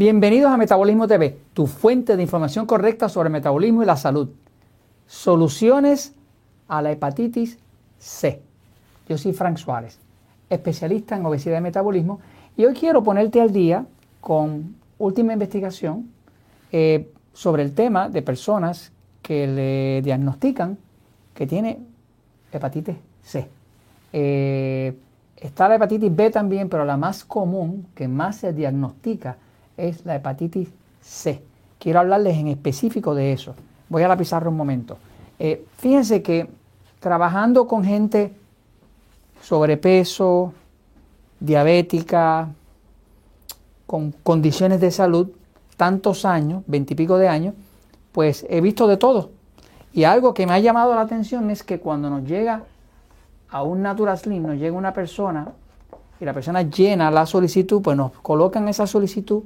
Bienvenidos a Metabolismo TV, tu fuente de información correcta sobre metabolismo y la salud. Soluciones a la hepatitis C. Yo soy Frank Suárez, especialista en obesidad y metabolismo, y hoy quiero ponerte al día con última investigación eh, sobre el tema de personas que le diagnostican que tiene hepatitis C. Eh, está la hepatitis B también, pero la más común, que más se diagnostica, es la hepatitis C. Quiero hablarles en específico de eso. Voy a la pizarra un momento. Eh, fíjense que trabajando con gente sobrepeso, diabética, con condiciones de salud, tantos años, veintipico de años, pues he visto de todo. Y algo que me ha llamado la atención es que cuando nos llega a un Natural Slim, nos llega una persona y la persona llena la solicitud, pues nos colocan esa solicitud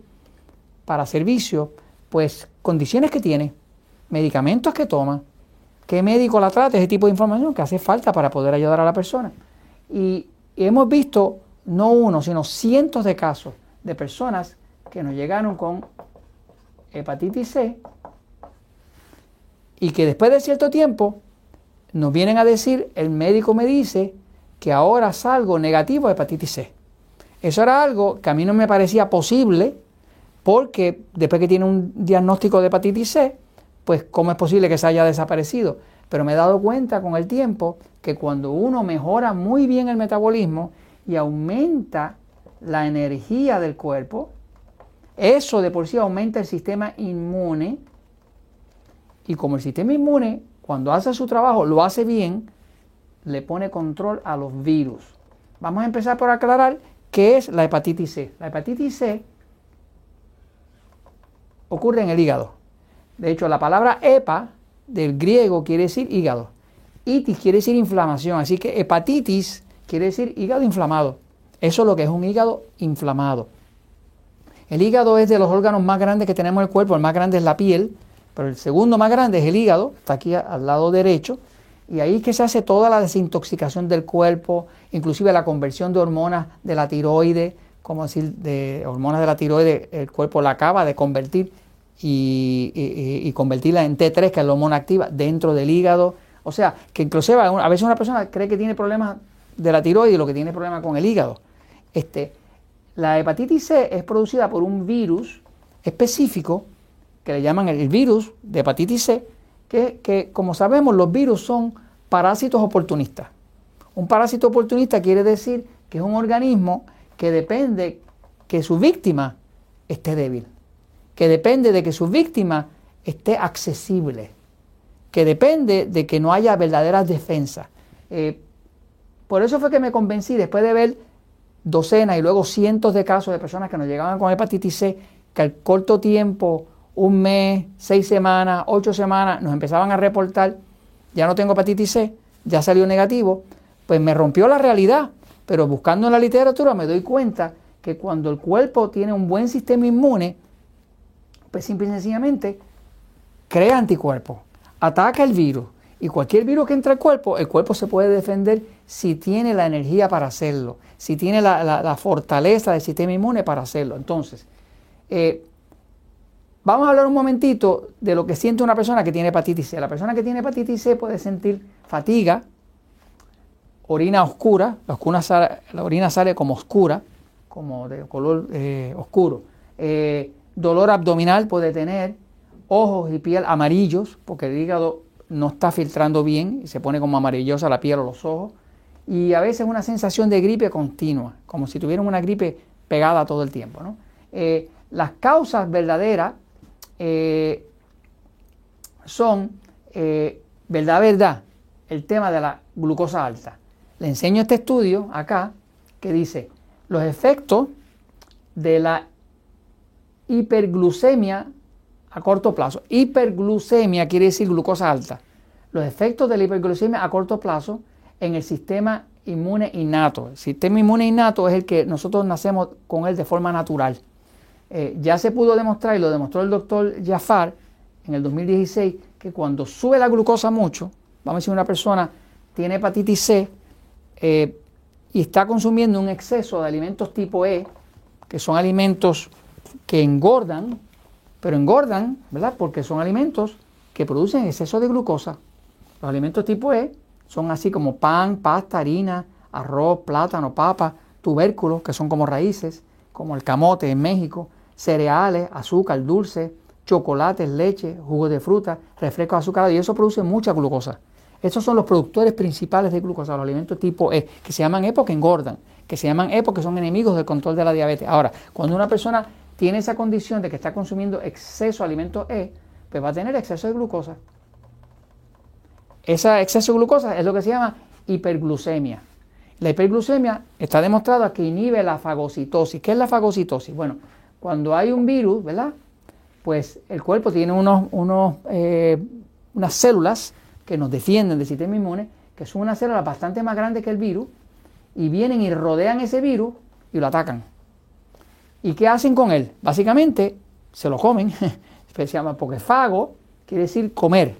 para servicio, pues condiciones que tiene, medicamentos que toma, qué médico la trata, ese tipo de información que hace falta para poder ayudar a la persona. Y, hemos visto no uno, sino cientos de casos de personas que nos llegaron con hepatitis C y que después de cierto tiempo nos vienen a decir, el médico me dice que ahora salgo negativo de hepatitis C. Eso era algo que a mí no me parecía posible porque después que tiene un diagnóstico de hepatitis C, pues cómo es posible que se haya desaparecido. Pero me he dado cuenta con el tiempo que cuando uno mejora muy bien el metabolismo y aumenta la energía del cuerpo, eso de por sí aumenta el sistema inmune. Y como el sistema inmune, cuando hace su trabajo, lo hace bien, le pone control a los virus. Vamos a empezar por aclarar qué es la hepatitis C. La hepatitis C ocurre en el hígado. De hecho, la palabra hepa del griego quiere decir hígado. Itis quiere decir inflamación. Así que hepatitis quiere decir hígado inflamado. Eso es lo que es un hígado inflamado. El hígado es de los órganos más grandes que tenemos en el cuerpo. El más grande es la piel, pero el segundo más grande es el hígado. Está aquí al lado derecho. Y ahí es que se hace toda la desintoxicación del cuerpo, inclusive la conversión de hormonas de la tiroide, como decir, de hormonas de la tiroide, el cuerpo la acaba de convertir y, convertirla en T3, que es la hormona activa, dentro del hígado. O sea, que inclusive a veces una persona cree que tiene problemas de la tiroides y lo que tiene problemas con el hígado. Este, la hepatitis C es producida por un virus específico que le llaman el virus de hepatitis C, que, que como sabemos los virus son parásitos oportunistas. Un parásito oportunista quiere decir que es un organismo que depende que su víctima esté débil que depende de que su víctima esté accesible, que depende de que no haya verdaderas defensas. Eh, por eso fue que me convencí, después de ver docenas y luego cientos de casos de personas que nos llegaban con hepatitis C, que al corto tiempo, un mes, seis semanas, ocho semanas, nos empezaban a reportar, ya no tengo hepatitis C, ya salió negativo, pues me rompió la realidad. Pero buscando en la literatura me doy cuenta que cuando el cuerpo tiene un buen sistema inmune, pues simple y sencillamente crea anticuerpos, ataca el virus y cualquier virus que entra al cuerpo, el cuerpo se puede defender si tiene la energía para hacerlo, si tiene la, fortaleza del sistema inmune para hacerlo. Entonces, eh, vamos a hablar un momentito de lo que siente una persona que tiene hepatitis C. La persona que tiene hepatitis C puede sentir fatiga, orina oscura, la, orina sale como oscura, como de color eh, oscuro. Eh, dolor abdominal puede tener, ojos y piel amarillos, porque el hígado no está filtrando bien y se pone como amarillosa la piel o los ojos, y a veces una sensación de gripe continua, como si tuvieran una gripe pegada todo el tiempo. Eh, las causas verdaderas son, verdad, verdad, el tema de la glucosa alta. Le enseño este estudio acá que dice los efectos de la hiperglucemia a corto plazo. Hiperglucemia quiere decir glucosa alta. Los efectos de la hiperglucemia a corto plazo en el sistema inmune innato. El sistema inmune innato es el que nosotros nacemos con él de forma natural. Eh, ya se pudo demostrar, y lo demostró el doctor Jafar en el 2016, que cuando sube la glucosa mucho, vamos a decir una persona tiene hepatitis C eh, y está consumiendo un exceso de alimentos tipo E, que son alimentos que engordan, pero engordan, ¿verdad? Porque son alimentos que producen exceso de glucosa. Los alimentos tipo E son así como pan, pasta, harina, arroz, plátano, papa, tubérculos, que son como raíces, como el camote en México, cereales, azúcar, dulce, chocolates, leche, jugo de fruta, refrescos azucarados, y eso produce mucha glucosa. Estos son los productores principales de glucosa, los alimentos tipo E, que se llaman E porque engordan, que se llaman E porque son enemigos del control de la diabetes. Ahora, cuando una persona tiene esa condición de que está consumiendo exceso de alimentos E, pues va a tener exceso de glucosa. Ese exceso de glucosa es lo que se llama hiperglucemia. La hiperglucemia está demostrada que inhibe la fagocitosis. ¿Qué es la fagocitosis? Bueno, cuando hay un virus, ¿verdad? Pues el cuerpo tiene unos, eh, unas células que nos defienden del sistema inmune, que son unas células bastante más grandes que el virus, y vienen y rodean ese virus y lo atacan. ¿Y qué hacen con él? Básicamente se lo comen, se llama porque fago quiere decir comer.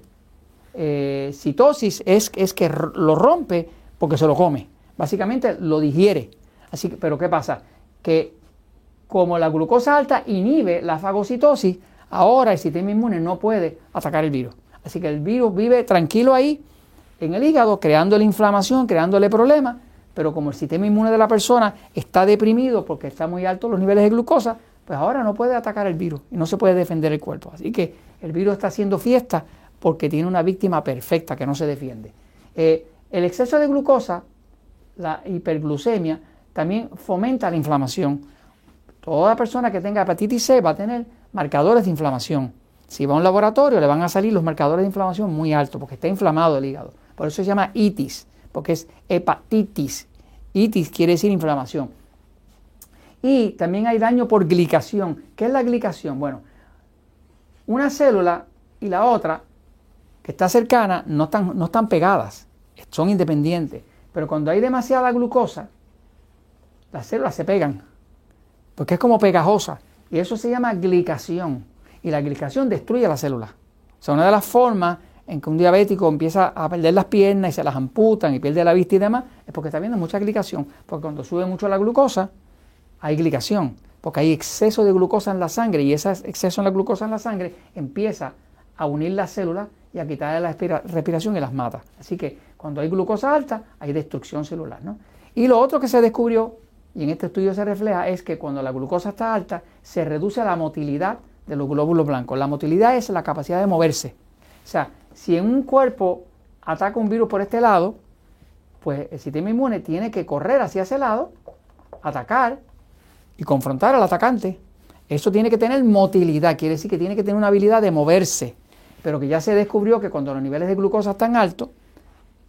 Eh, citosis es, es que lo rompe porque se lo come. Básicamente lo digiere. Así pero ¿qué pasa? Que como la glucosa alta inhibe la fagocitosis, ahora el sistema inmune no puede atacar el virus. Así que el virus vive tranquilo ahí en el hígado, creándole inflamación, creándole problemas, pero como el sistema inmune de la persona está deprimido porque está muy alto los niveles de glucosa, pues ahora no puede atacar el virus y no se puede defender el cuerpo. Así que el virus está haciendo fiesta porque tiene una víctima perfecta que no se defiende. Eh, el exceso de glucosa, la hiperglucemia, también fomenta la inflamación. Toda persona que tenga hepatitis C va a tener marcadores de inflamación. Si va a un laboratorio le van a salir los marcadores de inflamación muy altos porque está inflamado el hígado. Por eso se llama itis, porque es hepatitis. Itis quiere decir inflamación. Y también hay daño por glicación. ¿Qué es la glicación? Bueno, una célula y la otra que está cercana no están, no están pegadas, son independientes. Pero cuando hay demasiada glucosa, las células se pegan, porque es como pegajosa. Y eso se llama glicación. Y la glicación destruye las células. O sea, una de las formas en que un diabético empieza a perder las piernas y se las amputan y pierde la vista y demás, es porque está viendo mucha glicación. Porque cuando sube mucho la glucosa, hay glicación. Porque hay exceso de glucosa en la sangre y ese exceso en la glucosa en la sangre empieza a unir las células y a quitarle la respiración y las mata. Así que cuando hay glucosa alta, hay destrucción celular. ¿no? Y lo otro que se descubrió, y en este estudio se refleja, es que cuando la glucosa está alta, se reduce la motilidad de los glóbulos blancos. La motilidad es la capacidad de moverse. O sea, si en un cuerpo ataca un virus por este lado, pues el sistema inmune tiene que correr hacia ese lado, atacar y confrontar al atacante. Eso tiene que tener motilidad, quiere decir que tiene que tener una habilidad de moverse pero que ya se descubrió que cuando los niveles de glucosa están altos,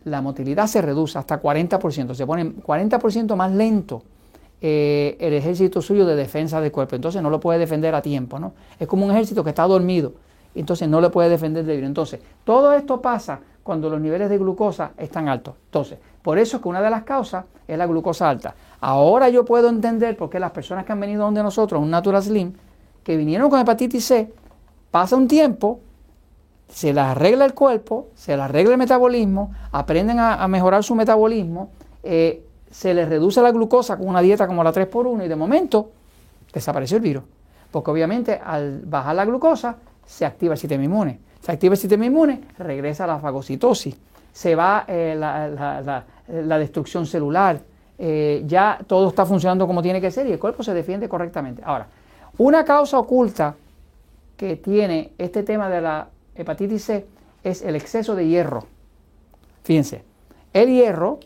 la motilidad se reduce hasta 40%, se pone 40% más lento eh, el ejército suyo de defensa del cuerpo, entonces no lo puede defender a tiempo, ¿no? Es como un ejército que está dormido, entonces no le puede defender de virus. Entonces, todo esto pasa cuando los niveles de glucosa están altos. Entonces, por eso es que una de las causas es la glucosa alta. Ahora yo puedo entender por qué las personas que han venido donde nosotros, un Natural Slim, que vinieron con hepatitis C, pasa un tiempo, se les arregla el cuerpo, se les arregla el metabolismo, aprenden a, mejorar su metabolismo, eh, se les reduce la glucosa con una dieta como la 3x1 y de momento desapareció el virus. Porque obviamente al bajar la glucosa se activa el sistema inmune. Se activa el sistema inmune, regresa la fagocitosis, se va eh, la, destrucción celular, eh, ya todo está funcionando como tiene que ser y el cuerpo se defiende correctamente. Ahora, una causa oculta que tiene este tema de la hepatitis C es el exceso de hierro. Fíjense, el hierro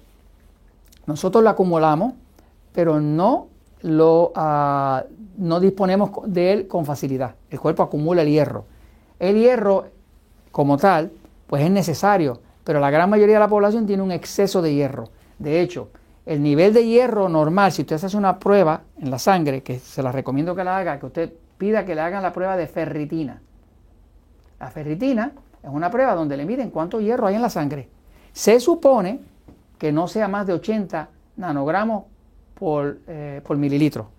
nosotros lo acumulamos, pero no lo ah, no disponemos de él con facilidad. El cuerpo acumula el hierro. El hierro, como tal, pues es necesario, pero la gran mayoría de la población tiene un exceso de hierro. De hecho, el nivel de hierro normal, si usted hace una prueba en la sangre, que se la recomiendo que la haga, que usted pida que le hagan la prueba de ferritina. La ferritina es una prueba donde le miden cuánto hierro hay en la sangre. Se supone que no sea más de 80 nanogramos por, eh, por mililitro.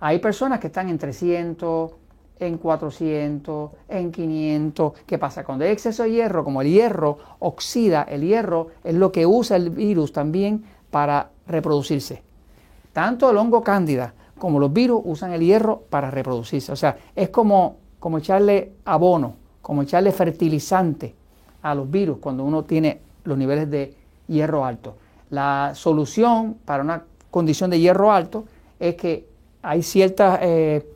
Hay personas que están en 300, en 400, en 500. ¿Qué pasa? Cuando hay exceso de hierro, como el hierro oxida, el hierro es lo que usa el virus también para reproducirse. Tanto el hongo cándida como los virus usan el hierro para reproducirse. O sea, es como, como echarle abono, como echarle fertilizante a los virus cuando uno tiene los niveles de hierro alto. La solución para una condición de hierro alto es que hay ciertas eh,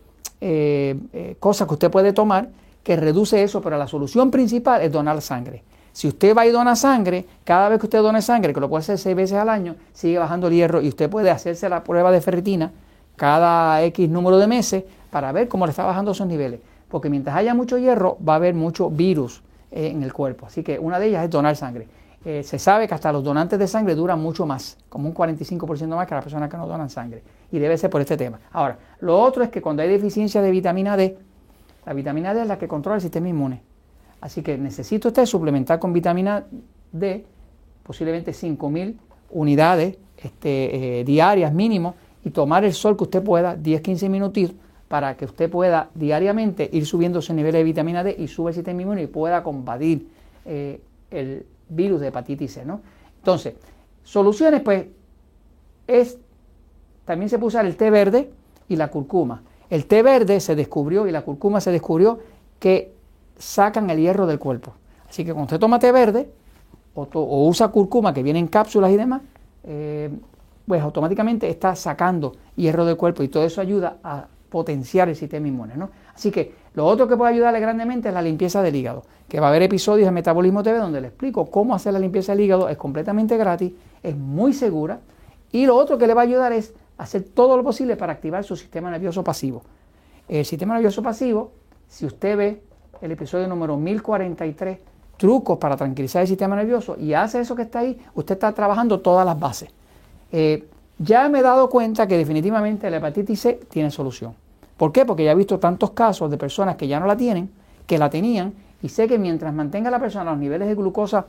eh, eh, cosas que usted puede tomar que reduce eso, pero la solución principal es donar sangre. Si usted va y dona sangre, cada vez que usted done sangre, que lo puede hacer seis veces al año, sigue bajando el hierro y usted puede hacerse la prueba de ferritina cada X número de meses para ver cómo le está bajando esos niveles. Porque mientras haya mucho hierro, va a haber mucho virus en el cuerpo. Así que una de ellas es donar sangre. Eh, se sabe que hasta los donantes de sangre duran mucho más, como un 45% más que las personas que no donan sangre. Y debe ser por este tema. Ahora, lo otro es que cuando hay deficiencia de vitamina D, la vitamina D es la que controla el sistema inmune. Así que necesita usted suplementar con vitamina D, posiblemente 5.000 unidades este, eh, diarias mínimo, y tomar el sol que usted pueda, 10-15 minutitos, para que usted pueda diariamente ir subiendo ese nivel de vitamina D y sube el sistema inmune y pueda combatir eh, el, virus de hepatitis C, ¿no? Entonces, soluciones, pues, es, también se puede usar el té verde y la curcuma. El té verde se descubrió y la curcuma se descubrió que sacan el hierro del cuerpo. Así que cuando usted toma té verde o, usa curcuma que viene en cápsulas y demás, eh, pues automáticamente está sacando hierro del cuerpo y todo eso ayuda a potenciar el sistema inmune. ¿no? Así que lo otro que puede ayudarle grandemente es la limpieza del hígado, que va a haber episodios en Metabolismo TV donde le explico cómo hacer la limpieza del hígado, es completamente gratis, es muy segura y lo otro que le va a ayudar es hacer todo lo posible para activar su sistema nervioso pasivo. El sistema nervioso pasivo, si usted ve el episodio número 1043, trucos para tranquilizar el sistema nervioso y hace eso que está ahí, usted está trabajando todas las bases. Eh, ya me he dado cuenta que definitivamente la hepatitis C tiene solución. ¿Por qué? Porque ya he visto tantos casos de personas que ya no la tienen, que la tenían, y sé que mientras mantenga la persona los niveles de glucosa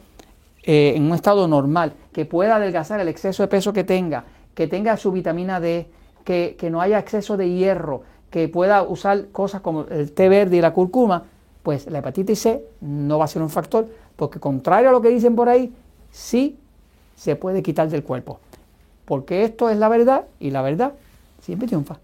eh, en un estado normal, que pueda adelgazar el exceso de peso que tenga, que tenga su vitamina D, que, que no haya exceso de hierro, que pueda usar cosas como el té verde y la curcuma, pues la hepatitis C no va a ser un factor, porque contrario a lo que dicen por ahí, sí se puede quitar del cuerpo. Porque esto es la verdad y la verdad siempre triunfa.